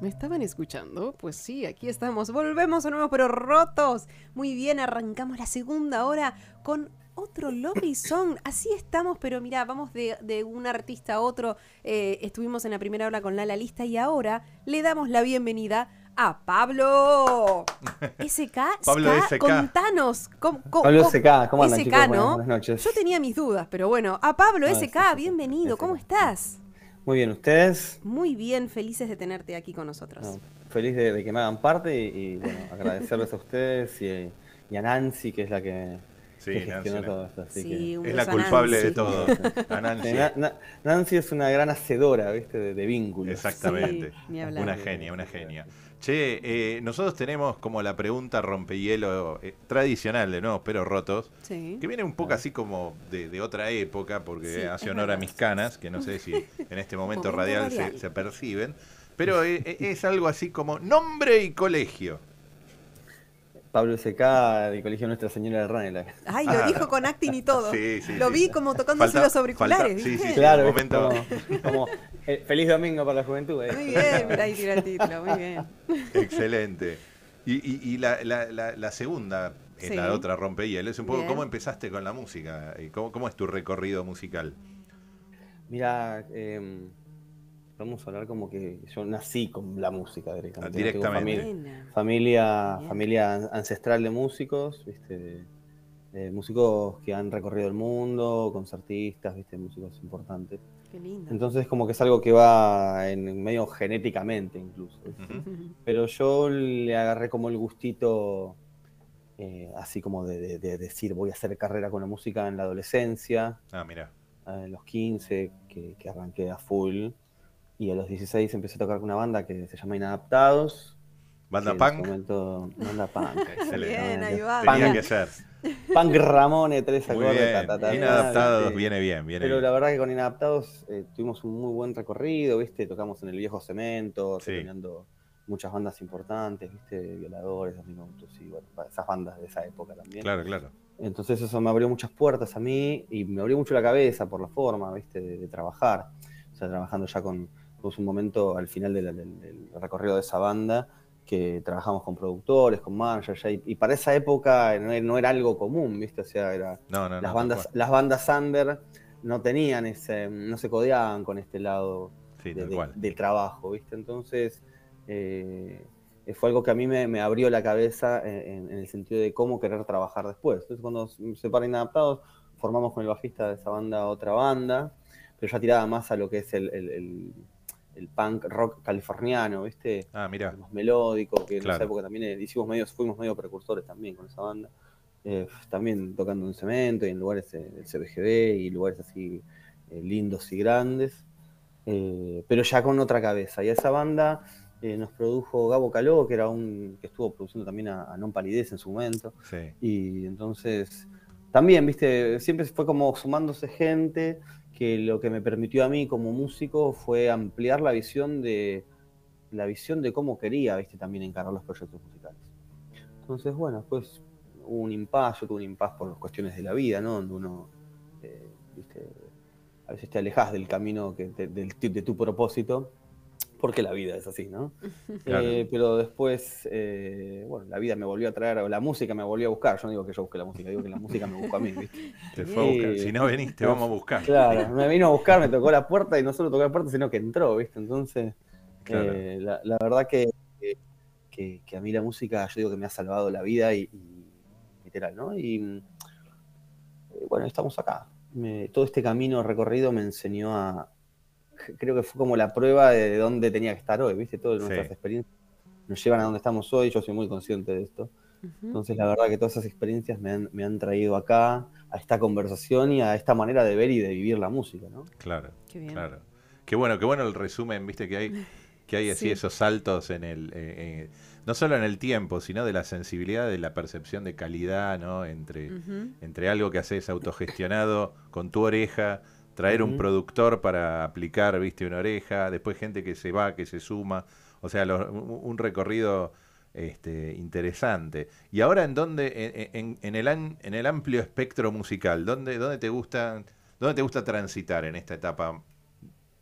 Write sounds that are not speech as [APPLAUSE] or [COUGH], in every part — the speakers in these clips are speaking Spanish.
¿Me estaban escuchando? Pues sí, aquí estamos. Volvemos de nuevo, pero rotos. Muy bien, arrancamos la segunda hora con otro Lobby Song. Así estamos, pero mira, vamos de, de un artista a otro. Eh, estuvimos en la primera hora con Lala Lista y ahora le damos la bienvenida a Pablo [LAUGHS] SK. Pablo SK. Contanos. ¿cómo- cómo- Pablo SK, ¿cómo andan, SK, chicos? ¿no? buenas noches. Yo tenía mis dudas, pero bueno. A Pablo Ah, SK, bienvenido. ¿Cómo estás? Muy bien, ¿ustedes? Muy bien, felices de tenerte aquí con nosotros. No, feliz de, de que me hagan parte y, y, bueno, [LAUGHS] agradecerles a ustedes y, y a Nancy, que es la que, Sí, que gestionó Nancy, todo esto. así Sí, Es la culpable Nancy. de todo. [LAUGHS] Nancy. Sí, Na- Na- Nancy es una gran hacedora, ¿viste? De, de vínculos. Exactamente. Sí, ni hablar. una genia, una genia. Che, eh, nosotros tenemos como la pregunta rompehielo eh, tradicional de nuevos pero rotos, Sí. que viene un poco así como de, de otra época, porque Sí, hace honor a mis canas, que no sé si en este [LAUGHS] momento, radial, radial. Se, se perciben, pero eh, eh, es algo así como nombre y colegio. Pablo SK del Colegio Nuestra Señora de Ranela. Ay, lo Ah. dijo con acting y todo. [LAUGHS] Sí, sí, lo sí. vi como tocándose Falta- los auriculares. falta- sí, Claro, como, como, eh, feliz domingo para la juventud. ¿eh? Muy bien, mira ahí tira el título, muy bien. Excelente. Y, y- y la, la- la- la segunda, es Sí. la otra rompehielo, es un poco Bien. cómo empezaste con la música, cómo, cómo es tu recorrido musical. Mira, eh, vamos a hablar como que yo nací con la música directamente. Familia. Familia, ancestral de músicos, ¿viste? De, de músicos que han recorrido el mundo, concertistas, ¿viste? músicos importantes. Qué lindo. Entonces como que es algo que va en medio genéticamente incluso. [LAUGHS] Pero yo le agarré como el gustito, eh, así como de, de- de decir voy a hacer carrera con la música en la adolescencia, Ah, mira. a los 15 que, que arranqué a full. Y a los 16 empecé a tocar con una banda que se llama Inadaptados. Banda que en ese punk. momento- banda punk. [LAUGHS] Excelente. Bien, ahí va. Tenía Punk. que ser. Punk Ramone, tres acordes. Inadaptados, ¿viste? viene bien, viene Pero bien. la verdad que con Inadaptados eh, tuvimos un muy buen recorrido, ¿viste? Tocamos en el viejo cemento, Sí. muchas bandas importantes, ¿viste? Violadores, Dos Minutos y bueno, esas bandas de esa época también. Claro, claro. Entonces eso me abrió muchas puertas a mí y me abrió mucho la cabeza por la forma, ¿viste? De, de trabajar. O sea, trabajando ya con, tuvimos un momento al final del, del recorrido de esa banda que trabajamos con productores, con managers, y, y para esa época no era, no era algo común, ¿viste? O sea, era, No, no, no. las, bandas, las bandas under no tenían ese, no se codeaban con este lado Sí, de- tal de- cual. del trabajo, ¿viste? Entonces, eh, fue algo que a mí me, me abrió la cabeza en, en el sentido de cómo querer trabajar después. Entonces, cuando se separa Inadaptados, formamos con el bajista de esa banda otra banda, pero ya tiraba más a lo que es el, el- el- el punk rock californiano, ¿viste? Ah, mira. más melódico, que en Claro. esa época también eh, hicimos medio, fuimos medio precursores también con esa banda. Eh, también tocando en cemento y en lugares eh, del CBGB y lugares así eh, lindos y grandes, eh, pero ya con otra cabeza. Y a esa banda nos produjo Gabo Caló, que era un que estuvo produciendo también a, a Non Palidez en su momento. Sí. Y entonces, también, viste, siempre fue como sumándose gente que lo que me permitió a mí como músico fue ampliar la visión de la visión de cómo quería, viste, también encarar los proyectos musicales. Entonces, bueno, pues hubo un impas, yo tuve un impas por cuestiones de la vida, ¿no? Donde uno, eh, viste, a veces te alejas del camino que del- de tu propósito, porque la vida es así, ¿no? [LAUGHS] Claro. Eh, pero después, eh, bueno, la vida me volvió a traer, o la música me volvió a buscar. Yo no digo que yo busque la música, digo que la música me buscó a mí, ¿viste? [LAUGHS] Te fue a buscar. Sí. Si no venís, te vamos a buscar. Claro, me vino a buscar, me tocó la puerta y no solo tocó la puerta, sino que entró, ¿viste? Entonces, Claro. eh, la, la verdad que, que, que a mí la música, yo digo que me ha salvado la vida y, y literal, ¿no? Y eh, bueno, estamos acá. Me- todo este camino recorrido me enseñó a, creo que fue como la prueba de dónde tenía que estar hoy, ¿viste? Todas Sí. nuestras experiencias nos llevan a donde estamos hoy, yo soy muy consciente de esto. Entonces, la verdad que todas esas experiencias me han, me han traído acá, a esta conversación y a esta manera de ver y de vivir la música, ¿no? Claro, Qué bien. claro. Qué bueno, qué bueno el resumen, viste, que hay, que hay así Sí. esos saltos en el, eh, eh, no solo en el tiempo, sino de la sensibilidad, de la percepción de calidad, ¿no? Entre, entre algo que haces autogestionado con tu oreja, traer un productor para aplicar, viste, una oreja, después gente que se va, que se suma, o sea, un recorrido este, interesante. Y ahora, ¿en dónde, en, en- en el, an- en el amplio espectro musical, ¿dónde, dónde te gusta, dónde te gusta transitar en esta etapa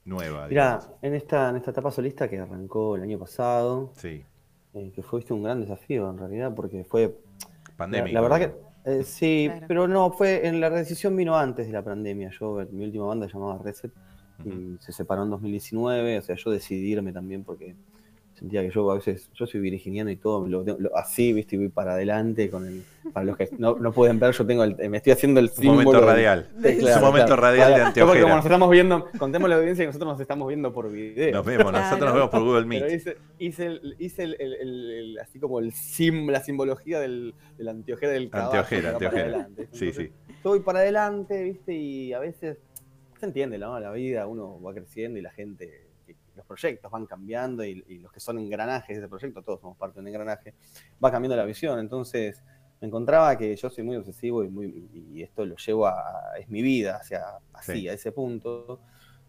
nueva? Mira, en esta, en esta etapa solista que arrancó el año pasado, Sí, eh, que fue viste, un gran desafío en realidad, porque fue La, pandémico. la verdad que eh, sí, Claro. pero no, fue en la decisión vino antes de la pandemia. Yo, mi última banda se llamaba Reset y se separó en 2019, o sea, yo decidí irme también porque sentía que yo a veces, yo soy virginiano y todo, lo- lo- así, viste, y voy para adelante con el, para los que no, no pueden ver, yo tengo el, me estoy haciendo el momento del- radial. Sí, es claro, un momento claro. radial de Yo porque como anteojera. nos estamos viendo, contemos la audiencia que nosotros nos estamos viendo por video. Nos vemos, nosotros nos vemos por Google Pero Meet. hice, hice, el, hice el, el- el- el- así como el sim, la simbología del, de la anteojera del caballo. Anteojera, anteojera. adelante. Sí, Entonces, sí. Yo voy para adelante, ¿viste? Y a veces se entiende, ¿no? La vida, uno va creciendo y la gente, los proyectos van cambiando y, y los que son engranajes de ese proyecto, todos somos parte de un engranaje, va cambiando la visión. Entonces me encontraba que yo soy muy obsesivo y, muy, y esto lo llevo a, es mi vida, sea, así, Sí. a ese punto.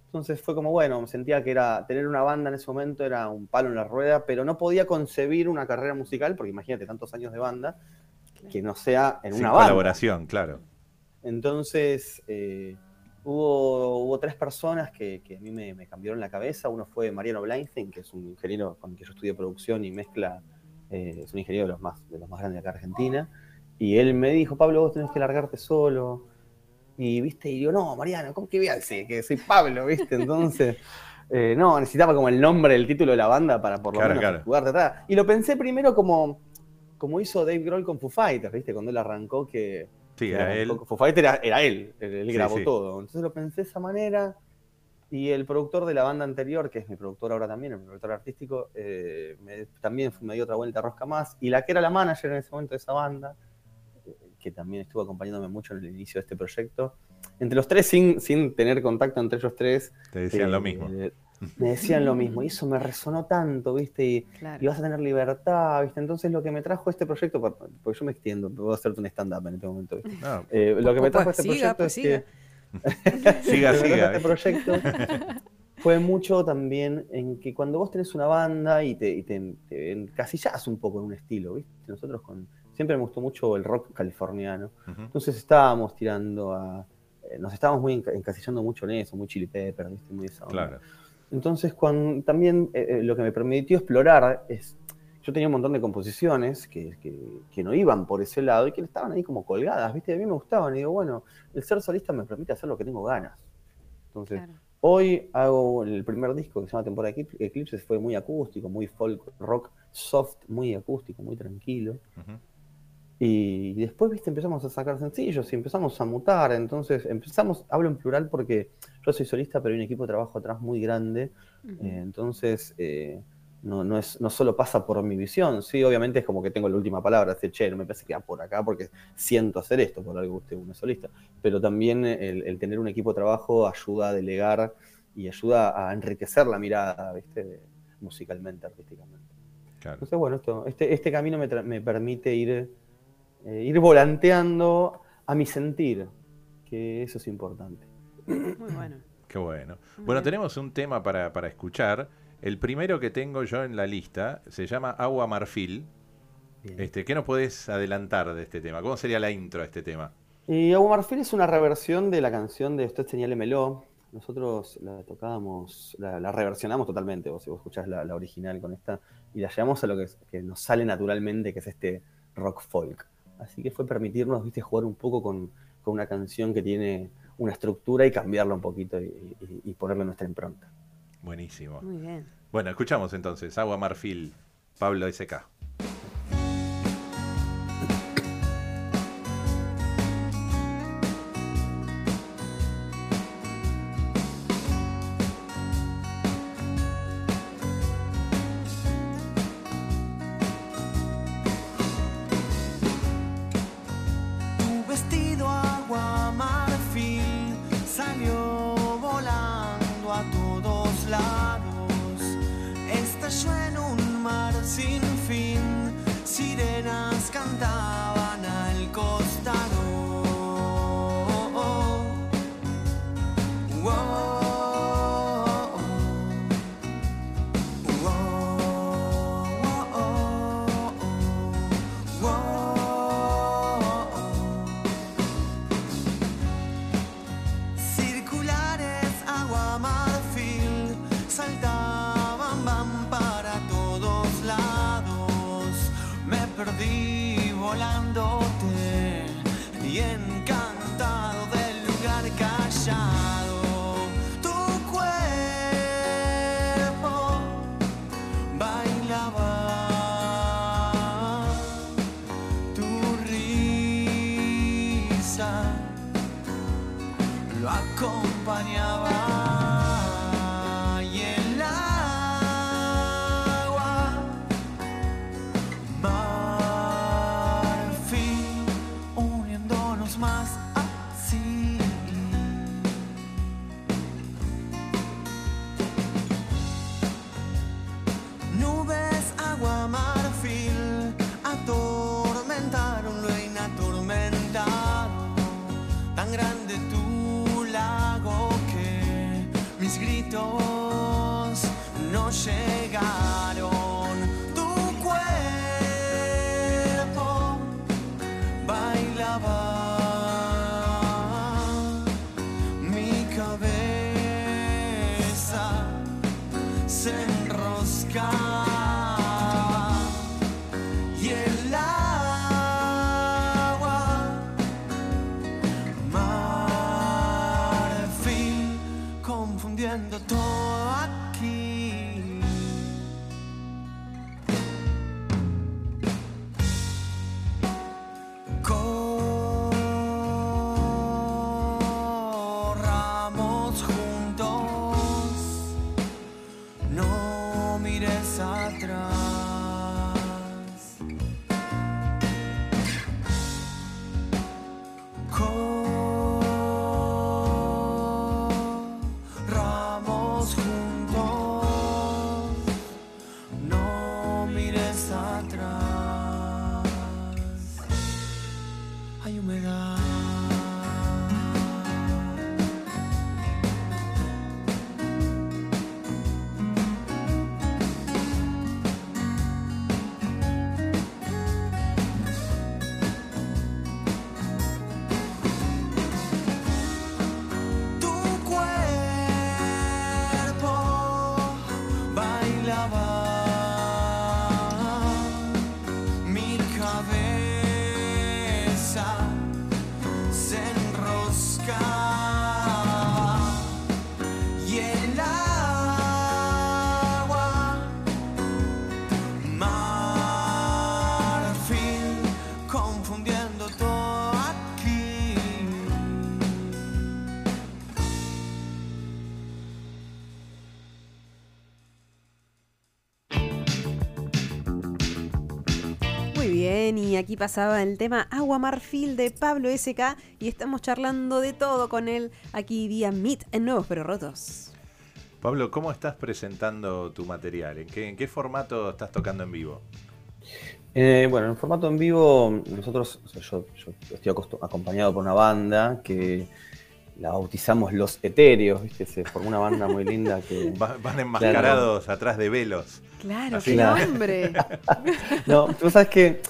Entonces fue como, bueno, me sentía que era tener una banda en ese momento era un palo en la rueda, pero no podía concebir una carrera musical, porque imagínate tantos años de banda, que no sea en Sin una banda. colaboración, claro. Entonces, eh, hubo, hubo tres personas que, que a mí me, me cambiaron la cabeza. Uno fue Mariano Bleinstein, que es un ingeniero con el que yo estudié producción y mezcla, eh, es un ingeniero de los, más, de los más grandes de acá Argentina. Y él me dijo, Pablo, vos tenés que largarte solo. Y, viste, y digo, no, Mariano, ¿cómo que voy a decir que soy Pablo, viste? Entonces, [LAUGHS] eh, no, necesitaba como el nombre, el título de la banda para por lo Claro, menos claro. jugarte atrás. Y lo pensé primero como, como hizo Dave Grohl con Foo Fighters, viste, cuando él arrancó que Sí, era era él. Foo Fighter era, era él, él, él Sí, grabó sí. todo. Entonces lo pensé de esa manera. Y el productor de la banda anterior, que es mi productor ahora también, el productor artístico, eh, me- también me dio otra vuelta rosca más. Y la que era la manager en ese momento de esa banda, eh, que también estuvo acompañándome mucho en el inicio de este proyecto. Entre los tres, sin, sin tener contacto entre ellos tres, Te decían eh, lo mismo. Me decían lo mismo. Y eso me resonó tanto, ¿viste? Y, Claro. y vas a tener libertad, ¿viste? Entonces lo que me trajo este proyecto, por- porque yo me extiendo, puedo hacerte un stand-up en este momento, ¿viste? No, Eh, lo que me Pues, trajo este siga, proyecto pues, es que siga, que [LAUGHS] [LAUGHS] siga. trajo este proyecto [LAUGHS] fue mucho también en que cuando vos tenés una banda y te, y te, te encasillás un poco en un estilo, ¿viste? Nosotros con siempre me gustó mucho el rock californiano. Entonces estábamos tirando a eh, nos estábamos muy enca- encasillando mucho en eso, muy chili pepper, ¿viste? Muy esa onda. Claro. Entonces, cuando, también eh, eh, lo que me permitió explorar es, yo tenía un montón de composiciones que, que- que no iban por ese lado y que estaban ahí como colgadas, ¿viste? A mí me gustaban y digo, bueno, el ser solista me permite hacer lo que tengo ganas. Entonces, Claro. hoy hago el primer disco que se llama Temporada Eclipse- Eclipses, fue muy acústico, muy folk rock, soft, muy acústico, muy tranquilo. Ujú. Y después, viste, empezamos a sacar sencillos y empezamos a mutar. Entonces, empezamos, hablo en plural porque yo soy solista, pero hay un equipo de trabajo atrás muy grande. Ujú. Eh, entonces, eh, no, no, es, no solo pasa por mi visión, sí, obviamente es como que tengo la última palabra, decir, che, no me parece que va por acá porque siento hacer esto, por algo usted uno es solista. Pero también el, el tener un equipo de trabajo ayuda a delegar y ayuda a enriquecer la mirada, ¿viste? musicalmente, artísticamente. Claro. Entonces, bueno, esto, este, este camino me, me permite ir, eh, ir volanteando a mi sentir, que eso es importante. Muy bueno. Qué bueno. Muy Bueno, bien. tenemos un tema para, para escuchar. El primero que tengo yo en la lista se llama Agua Marfil. Bien. Este, ¿Qué nos podés adelantar de este tema? ¿Cómo sería la intro a este tema? Y Agua Marfil es una reversión de la canción de Usted Señálemelo. Nosotros la tocábamos, la, la reversionamos totalmente, vos, si vos escuchás la, la original con esta, y la llevamos a lo que, que nos sale naturalmente, que es este rock folk. Así que fue permitirnos, viste, jugar un poco con, con una canción que tiene una estructura y cambiarla un poquito y, y- y ponerle nuestra impronta. Buenísimo. Muy bien. Bueno, escuchamos entonces Agua Marfil, Pablo SK. Mis gritos no llegaron. Aquí pasaba el tema Agua Marfil de Pablo SK y estamos charlando de todo con él aquí vía Meet en Nuevos Pero Rotos. Pablo, ¿cómo estás presentando tu material? ¿En qué, en qué formato estás tocando en vivo? Eh, bueno, en formato en vivo, nosotros, o sea, yo, yo estoy acompañado por una banda que la bautizamos Los Etéreos, ¿viste? Se formó una banda muy linda que... [LAUGHS] Va- Van enmascarados atrás de velos. Claro, Así qué Claro. nombre. [LAUGHS] No, tú sabes que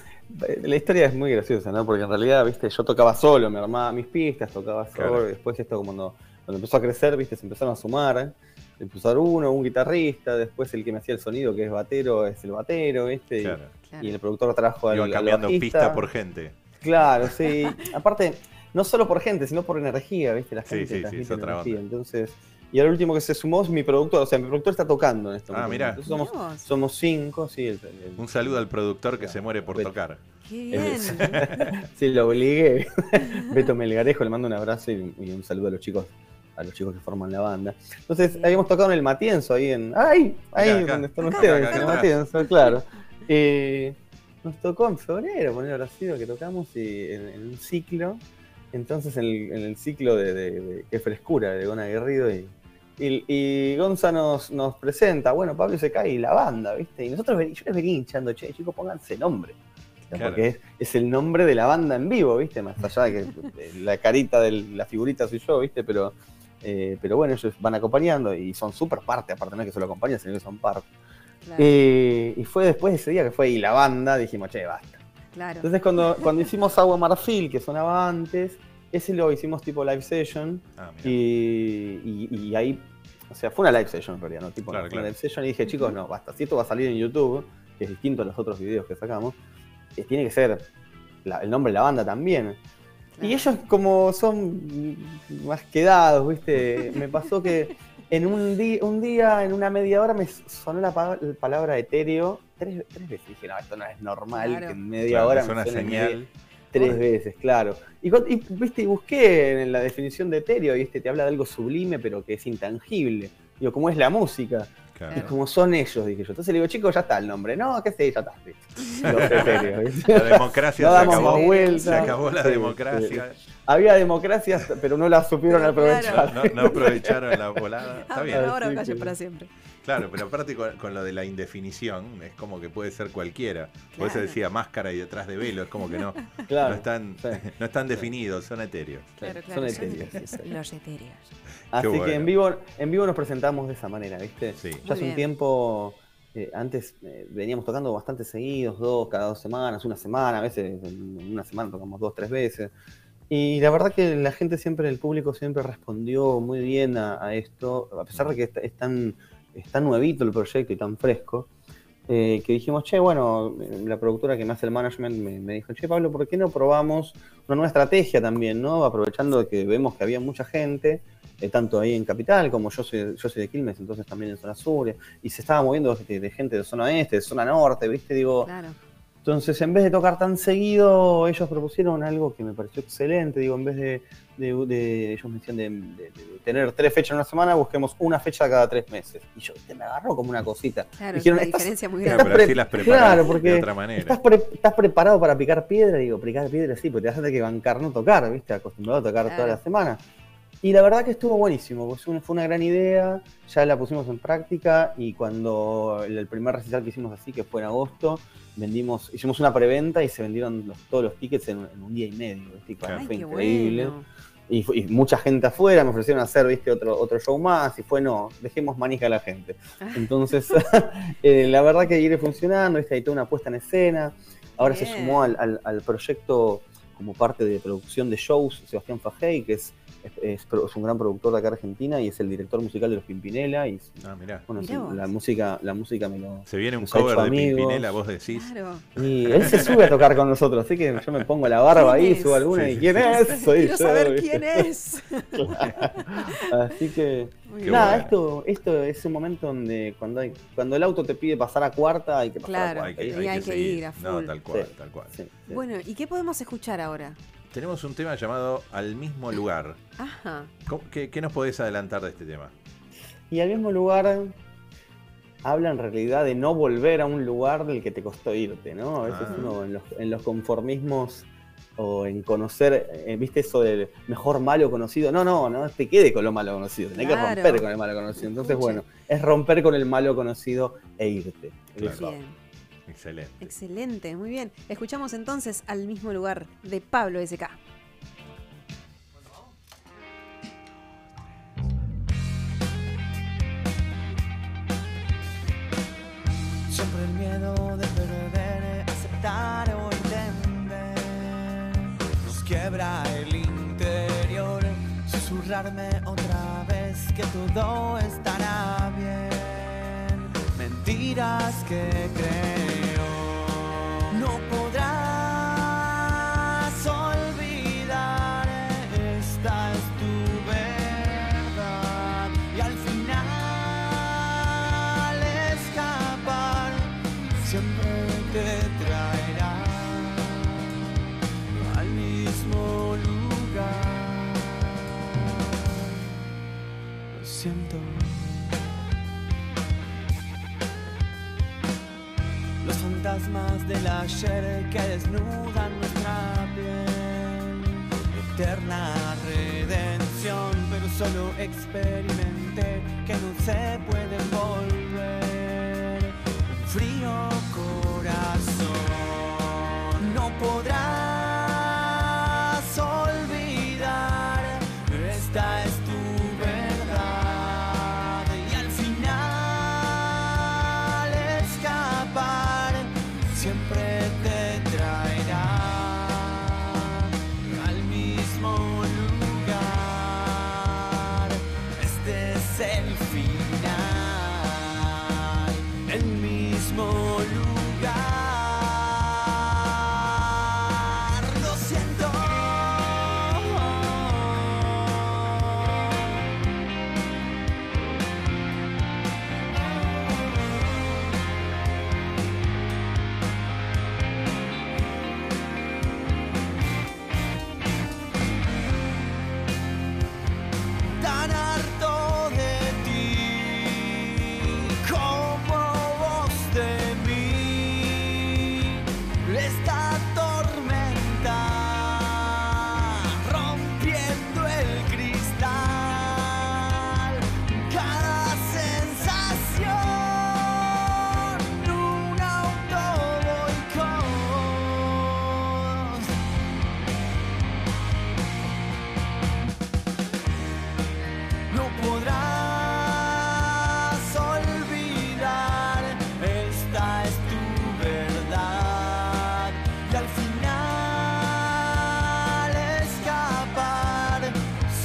la historia es muy graciosa, ¿no? Porque en realidad, viste, yo tocaba solo, me armaba mis pistas, tocaba solo, Claro. y después esto cuando, cuando empezó a crecer, viste, se empezaron a sumar, empezó a haber uno, un guitarrista, después el que me hacía el sonido, que es batero, es el batero, viste, y- Claro. Claro. y, el productor trajo al, Iban al cambiando bajista. pista por gente. Claro, sí. Aparte, no solo por gente, sino por energía, ¿viste? La Sí, gente sí, sí, transmite es otra energía. onda. Entonces, y ahora el último que se sumó es mi productor, o sea, mi productor está tocando en este Ah. Entonces somos, Mirá vos. somos cinco, sí. el- el- Un saludo al productor que se muere por Beto. tocar. Qué bien. [LAUGHS] Sí, lo obligué. [LAUGHS] Beto Melgarejo, le mando un abrazo y, y un saludo a los chicos a los chicos que forman la banda. Entonces, habíamos tocado en el Matienzo, ahí en. ¡Ay! Ahí Acá, acá. donde están Acá, ustedes, acá, en el. Matienzo, claro. Eh, nos tocó en febrero, poner habrá sido que tocamos y en, en un ciclo. Entonces, en el, en el ciclo de, de, Frescura, de Gona Aguerrido, y, y, y Gonza nos, nos presenta, bueno, Pablo se cae y la banda, ¿viste? Y nosotros, ven- yo les venía hinchando, che, chicos, pónganse nombre. Claro. Porque es, es el nombre de la banda en vivo, ¿viste? Más allá de que la carita de la figurita soy yo, ¿viste? Pero, eh, pero bueno, ellos van acompañando y son súper parte, aparte no es que solo acompañan, sino que son parte. Claro, Eh, y fue después de ese día que fue y la banda, dijimos, che, basta. claro. Entonces cuando, cuando hicimos Agua Marfil, que sonaba antes, ese lo hicimos tipo live session Ah, y- y ahí, o sea, fue una live session en realidad, ¿no? Tipo, Claro, fue claro. una live session y dije, chicos, no, basta, si esto va a salir en YouTube, que es distinto a los otros videos que sacamos, eh, tiene que ser la- el nombre de la banda también. claro. Y ellos como son más quedados, ¿viste? Me pasó que en un, un día, en una media hora, me sonó la, pa- la palabra etéreo tres, tres veces. Dije, no, esto no es normal, Claro. que en media Claro, hora es me una suene señal. Tres veces, claro. Y, y, viste, y busqué en la definición de etéreo, viste, te habla de algo sublime, pero que es intangible. Digo, ¿cómo es la música? Claro. Y como son ellos, dije yo. Entonces le digo, chicos, ya está el nombre. No, qué sé, ya está. [LAUGHS] La democracia No se damos acabó. Se acabó la Sí, democracia. Había democracias, pero no la supieron aprovechar. No, no aprovecharon la volada. Está bien. Ahora, callo que- para siempre. Claro, pero aparte con, con lo de la indefinición, es como que puede ser cualquiera. Por eso Claro. decía máscara y detrás de velo, es como que no, [LAUGHS] Claro. no, están, sí. [LAUGHS] no están definidos, son etéreos. Claro, Son claro. etéreos, sí, sí. Los etéreos. Así bueno. que en vivo, en vivo nos presentamos de esa manera, ¿viste? Sí. Ya hace un tiempo, eh, antes eh, veníamos tocando bastante seguidos, dos, cada dos semanas, una semana, a veces en una semana tocamos dos, tres veces. Y la verdad que la gente siempre, el público siempre respondió muy bien a, a esto, a pesar de que está- es tan, es tan nuevito el proyecto y tan fresco, eh, que dijimos, che, bueno, la productora que me hace el management me, dijo, che, Pablo, ¿por qué no probamos una nueva estrategia también, ¿no? Aprovechando que vemos que había mucha gente, eh, tanto ahí en Capital como yo soy, yo soy de Quilmes, entonces también en zona sur, y se estaba moviendo de, de gente de zona este, de zona norte, ¿viste? Digo, Claro. Entonces, en vez de tocar tan seguido, ellos propusieron algo que me pareció excelente. Digo, en vez de, de- de- ellos me decían de, de- de tener tres fechas en una semana, busquemos una fecha cada tres meses. Y yo, ¿viste? me agarró como una cosita. Claro, Dijeron, es una "Estás- diferencia muy Claro, grande. pero así las preparas claro, de porque otra manera. ¿Estás, pre- estás preparado para picar piedra? Digo, picar piedra sí, porque te vas a tener que bancar, no tocar, ¿viste? Acostumbrado a tocar Claro. toda la semana. Y la verdad que estuvo buenísimo, pues fue una, fue una gran idea, ya la pusimos en práctica y cuando el, primer recital que hicimos así, que fue en agosto, vendimos, hicimos una preventa y se vendieron los- todos los tickets en, en un día y medio, fue increíble. bueno. Y, mucha gente afuera, me ofrecieron hacer, ¿viste? Otro, otro show más y fue, no, dejemos manija a la gente. Ah. Entonces, [LAUGHS] eh, la verdad que iré funcionando, ¿viste? Hay toda una puesta en escena. Ahora se sumó al, al- al proyecto como parte de producción de shows Sebastián Fajey, que es, es, es pro- es un gran productor de acá Argentina y es el director musical de los Pimpinela. Y Ah, mirá. bueno, Mirá sí, vos. la música, la música me lo. Se viene un cover de amigos. Pimpinela, vos decís. Claro. Y él se sube a tocar con nosotros, así que yo me pongo la barba ¿Quién ahí, es? subo alguna Sí, y ¿quién sí. es? [LAUGHS] Soy Quiero yo. saber ¿viste? quién es. [LAUGHS] Así que. Qué. Nada, esto, esto es un momento donde cuando hay, cuando el auto te pide pasar a cuarta, hay que pasar Claro. a Hay cuarta. que, Y hay hay que que seguir. ir a No, full. tal cual, Sí. tal cual. Sí, sí. Bueno, ¿y qué podemos escuchar ahora? Tenemos un tema llamado Al mismo lugar. Ajá. ¿Cómo- ¿Qué, qué nos podés adelantar de este tema? Y al mismo lugar habla en realidad de no volver a un lugar del que te costó irte, ¿no? A veces Ah. uno en los, en los conformismos o en conocer, eh, ¿viste eso del mejor malo conocido? No, no, no te quede con lo malo conocido, tenés Claro. que romper con el malo conocido. Entonces, Escuche. bueno, es romper con el malo conocido e irte. Claro. Excelente. Excelente, muy bien. Escuchamos entonces al mismo lugar de Pablo SK. Siempre el miedo de perder, aceptar o entender. Nos quiebra el interior, susurrarme otra vez que todo estará bien. Mentiras que creo, solo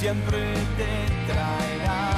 siempre te traerá.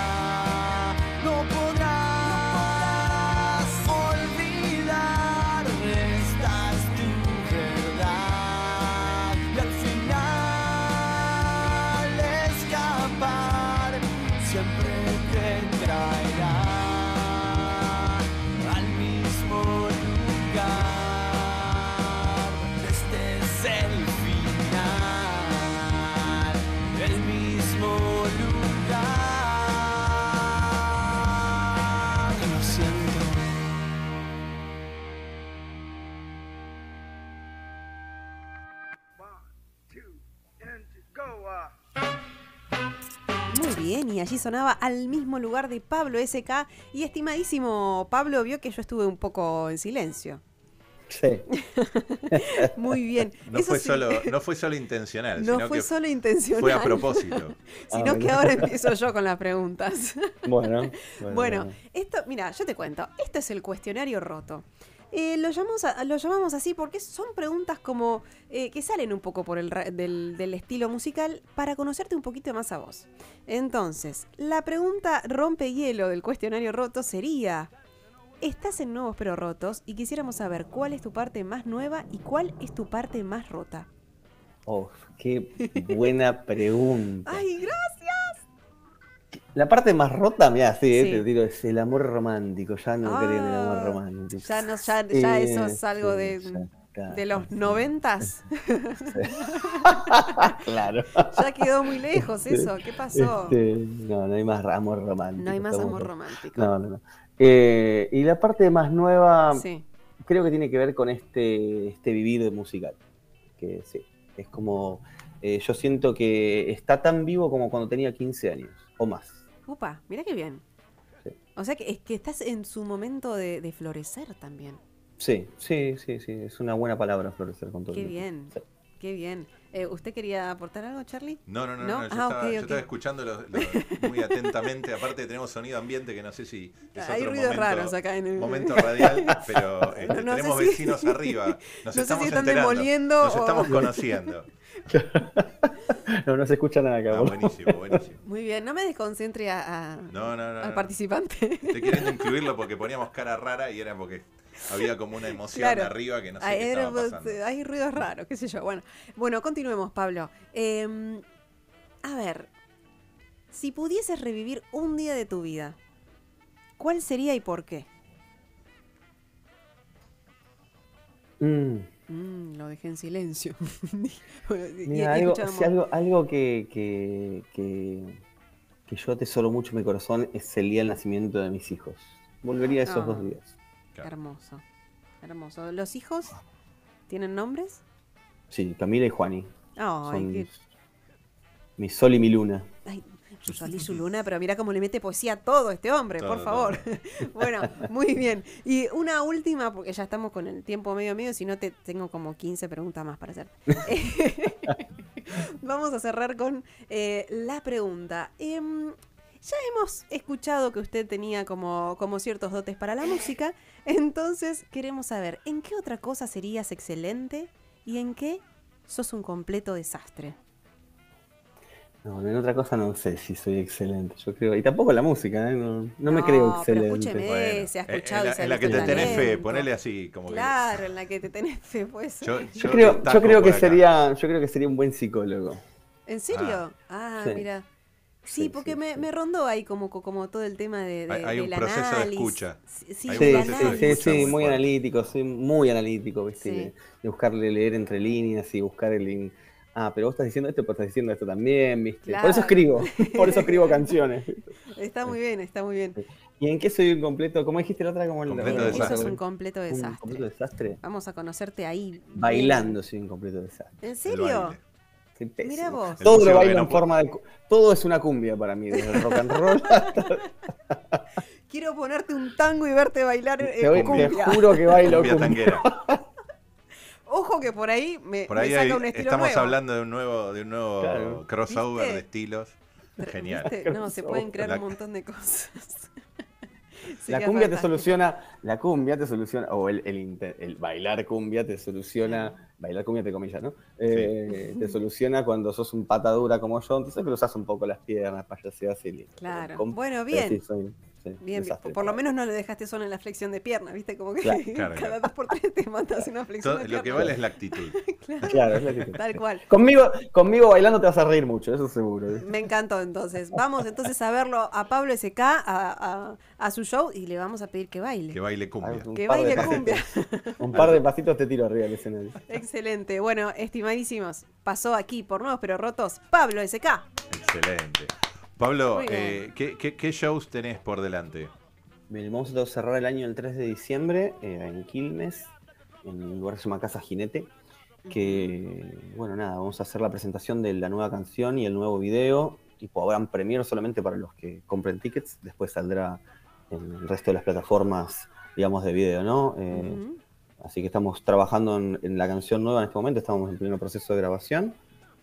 Y allí sonaba al mismo lugar de Pablo SK. Y estimadísimo Pablo vio que yo estuve un poco en silencio. Sí. [LAUGHS] Muy bien. No Eso fue, sí, solo, no fue solo intencional, no sino fue que solo intencional. fue a propósito. [LAUGHS] Sino Ah, que ahora empiezo yo con las preguntas. [LAUGHS] Bueno, Bueno, esto, mira, yo te cuento. Esto es el cuestionario roto. Eh, lo, llamamos a- lo llamamos así porque son preguntas como eh, que salen un poco por el del, del estilo musical para conocerte un poquito más a vos. Entonces, la pregunta rompehielo del cuestionario roto sería: Estás en Nuevos pero Rotos y quisiéramos saber cuál es tu parte más nueva y cuál es tu parte más rota. Oh, qué buena pregunta. [LAUGHS] ¡Ay, gracias! La parte más rota, mira, sí, eh, Sí. te digo, es el amor romántico. Ya no creo en el amor Ah, romántico. Ya, no, ya, ya Eh, eso es algo sí, de, ya de los noventas. [LAUGHS] claro. Ya quedó muy lejos eso. ¿Qué pasó? Este, no, no hay más amor romántico. No hay más amor romántico. No, no, no. Eh, y la parte más nueva, Sí. creo que tiene que ver con este, este vivir musical. Que sí, es como. eh, yo siento que está tan vivo como cuando tenía 15 años o más. Upa, mira qué bien. Sí. O sea que es que estás en su momento de, de florecer también. Sí, sí, sí, sí. Es una buena palabra florecer con todo. Qué bien, Sí. qué bien. Eh, ¿Usted quería aportar algo, Charlie? No, no, no, ¿No? no, yo, Ah, estaba, yo lo- muy atentamente. Aparte tenemos sonido ambiente que no sé si es Hay otro ruidos momento, raros acá en el... momento radial, [LAUGHS] pero este, No, no sé tenemos si- vecinos arriba. [LAUGHS] Nos no sé estamos si están enterando, demoliendo Nos o- estamos conociendo. [LAUGHS] No, no se escucha nada acá. Ah, buenísimo, buenísimo. Muy bien, no me desconcentre a, a- No, no, no. al no. participante. Estoy queriendo incluirlo porque poníamos cara rara y era porque había como una emoción Claro. arriba que no sé Hay, qué estaba hay- pasando. hay ruidos raros, qué sé yo. Bueno, bueno continuemos, Pablo. Eh, a ver, si pudieses revivir un día de tu vida, ¿cuál sería y por qué? Mm. Mm, lo dejé en silencio. [LAUGHS] Mira, algo, sí, algo, algo que, que, que, que yo atesoro mucho en mi corazón es el día del nacimiento de mis hijos. Volvería a esos Ah. dos días. Claro. Hermoso, hermoso. ¿Los hijos tienen nombres? Sí, Camila y Juani. Ay, Son qué- mi sol y mi luna. Ay, su sol y su luna, pero mira cómo le mete poesía a todo este hombre, por favor. [LAUGHS] bueno, muy bien. Y una última, porque ya estamos con el tiempo medio medio, si no te tengo como 15 preguntas más para hacer. [LAUGHS] [LAUGHS] Vamos a cerrar con eh, la pregunta. Em, ya hemos escuchado que usted tenía como, como ciertos dotes para la música, entonces queremos saber, ¿en qué otra cosa serías excelente y en qué sos un completo desastre? No, en otra cosa no sé si soy excelente. Yo creo. Y tampoco en la música, ¿eh? no, no me creo No, pero excelente. escúcheme. Bueno, se ha en- escuchado en, la, ha en la que te tenés fe, ponele así, como Claro, [LAUGHS] en la que te tenés fe, pues. Yo, Yo creo, yo destaco creo que acá. sería, yo creo que sería un buen psicólogo. ¿En serio? Ah, Sí. mira. Sí, Sí, porque sí, me, sí. me rondó ahí como, como todo el tema de, de- Hay- hay un proceso de análisis. escucha. Sí, sí, Hay Sí, del un sí, proceso de sí, análisis. sí, muy analítico, soy muy analítico, ¿viste? Sí. De, de buscarle leer entre líneas y buscar el. in- Ah, pero vos estás diciendo esto, pero estás diciendo esto también, ¿viste? Por eso escribo, por eso escribo [LAUGHS] canciones. Está muy bien, está muy bien. ¿Y en qué soy un completo? ¿Cómo dijiste la otra? Como el- Completo desastre. sos un completo un desastre. completo desastre. Vamos a conocerte ahí. Bailando soy un completo desastre. ¿En El serio? Pésimo. Mira vos. Todo lo bailo no en forma de. Todo es una cumbia para mí, desde el rock and roll hasta. [LAUGHS] Quiero ponerte un tango y verte bailar eh, Te, voy- te cumbia. juro que bailo Cumbia cumbia. tanguera. Ojo que por ahí me, Por me ahí saca hay- un estilo estamos nuevo. hablando de un nuevo, de un nuevo Claro. crossover ¿Viste? de estilos. Genial. ¿Viste? No, se pueden crear La- un montón de cosas. [LAUGHS] Sí, la cumbia te soluciona, la cumbia te soluciona, o el, el el bailar cumbia te soluciona, bailar cumbia te comillas, ¿no? Eh, Te soluciona cuando sos un pata dura como yo, entonces cruzas un poco las piernas, payaseas y. Claro. Bueno, bien. sí, soy- sí, Bien, desastre por lo menos no le dejaste solo en la flexión de pierna, ¿viste? Como que Claro. [LAUGHS] Claro, cada claro. dos por tres te mandas una flexión Todo- de lo que pierna. vale es la actitud. [LAUGHS] Claro, es la actitud. Tal cual. Conmigo, conmigo bailando te vas a reír mucho, eso seguro. ¿eh? Me encantó entonces. Vamos entonces a verlo a Pablo SK, a, a- a su show y le vamos a pedir que baile. Que baile cumbia. Un Que baile cumbia. Un par de pasitos te tiro arriba del escenario. Excelente. Bueno, estimadísimos, pasó aquí por nuevos pero rotos Pablo SK. Excelente. Pablo, eh, ¿qué, qué, qué shows tenés por delante? Bien, vamos a cerrar el año el 3 de diciembre eh, en Quilmes, en un lugar que se llama Casa Jinete. Que, bueno, nada, vamos a hacer la presentación de la nueva canción y el nuevo video. Tipo, habrán premier solamente para los que compren tickets. Después saldrá en el resto de las plataformas, digamos, de video, ¿no? Eh. Así que estamos trabajando en, en la canción nueva en este momento, estamos en pleno proceso de grabación.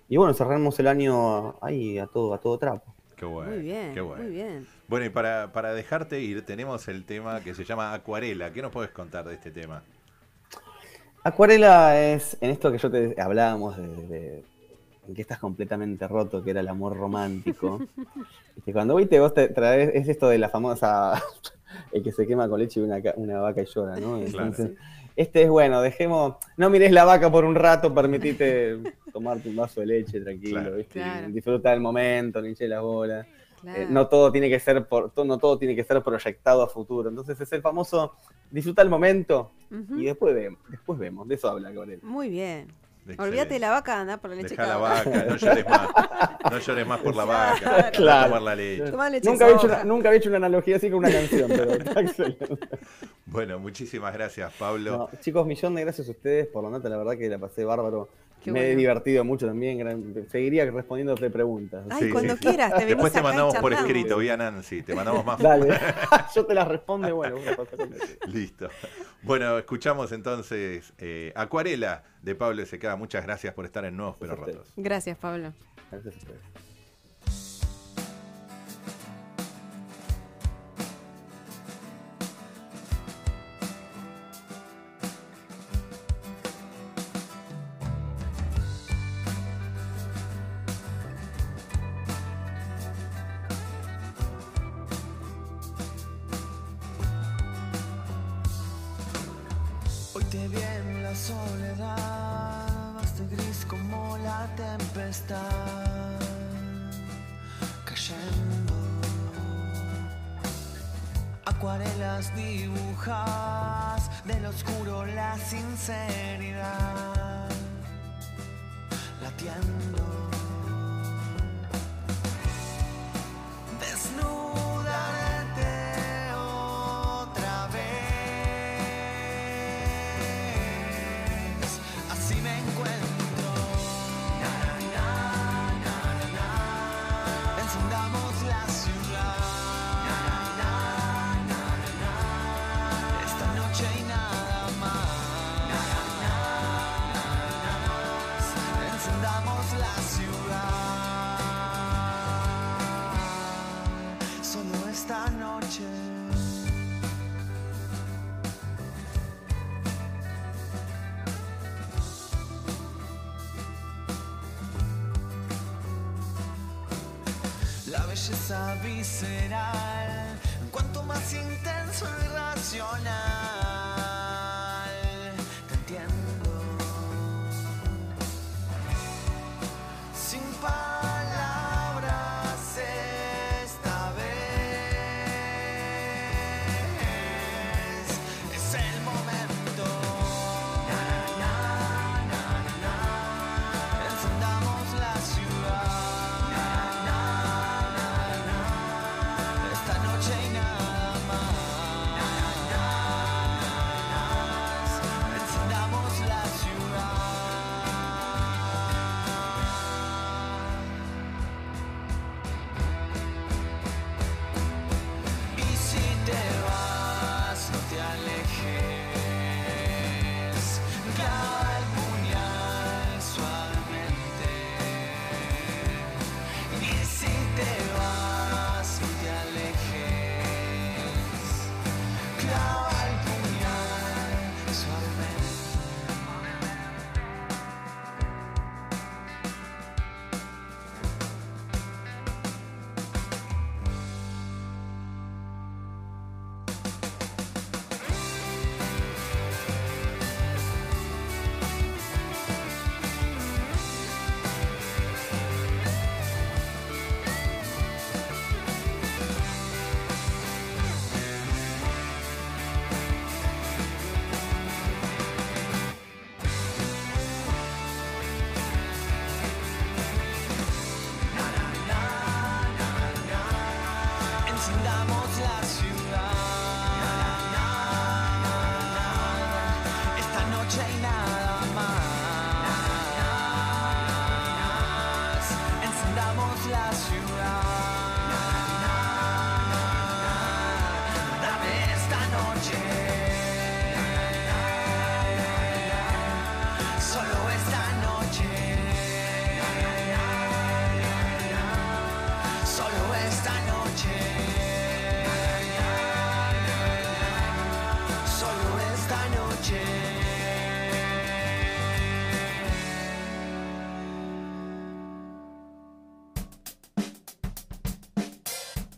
Y bueno, cerramos el año ahí a todo, a todo trapo. Qué bueno. Muy bien, qué bueno. muy bien. Bueno, y para, para dejarte ir, tenemos el tema que se llama Acuarela. ¿Qué nos puedes contar de este tema? Acuarela es en esto que yo te hablábamos de, de- en que estás completamente roto, que era el amor romántico. Viste, [LAUGHS] Cuando viste vos te traes, es esto de la famosa [LAUGHS] el que se quema con leche y una, ca- una vaca y llora, ¿no? Claro. Este es bueno, dejemos, no mires la vaca por un rato, permitite tomarte un vaso de leche tranquilo, Claro. ¿viste? Claro. disfruta del momento, ni hinche las bolas. Claro. Eh, no todo tiene que ser por, to- no todo tiene que ser proyectado a futuro. Entonces es el famoso disfruta el momento y después vemos, después vemos, de eso habla Gabriel. Muy bien. Olvídate de la vaca, anda por la leche. Dejá la vaca, no llores más. No llores más por la vaca. Claro. tomar la leche. Nunca había, hecho una, nunca había hecho una analogía así con una canción, pero [LAUGHS] está excelente. Bueno, muchísimas gracias, Pablo. No, chicos, millón de gracias a ustedes por la nota, la verdad que la pasé bárbaro. Qué Me he divertido mucho también, gran- seguiría respondiéndote preguntas. Ay, cuando quieras, te Después te mandamos por escrito, vía Nancy. Te mandamos más. Dale, [LAUGHS] yo te las respondo bueno, voy a pasar con eso. [LAUGHS] Listo. Bueno, escuchamos entonces eh, Acuarela de Pablo S.K. Muchas gracias por estar en Nuevos Pero Rotos. Gracias, Pablo. Gracias a ustedes. wishes I'll be sitting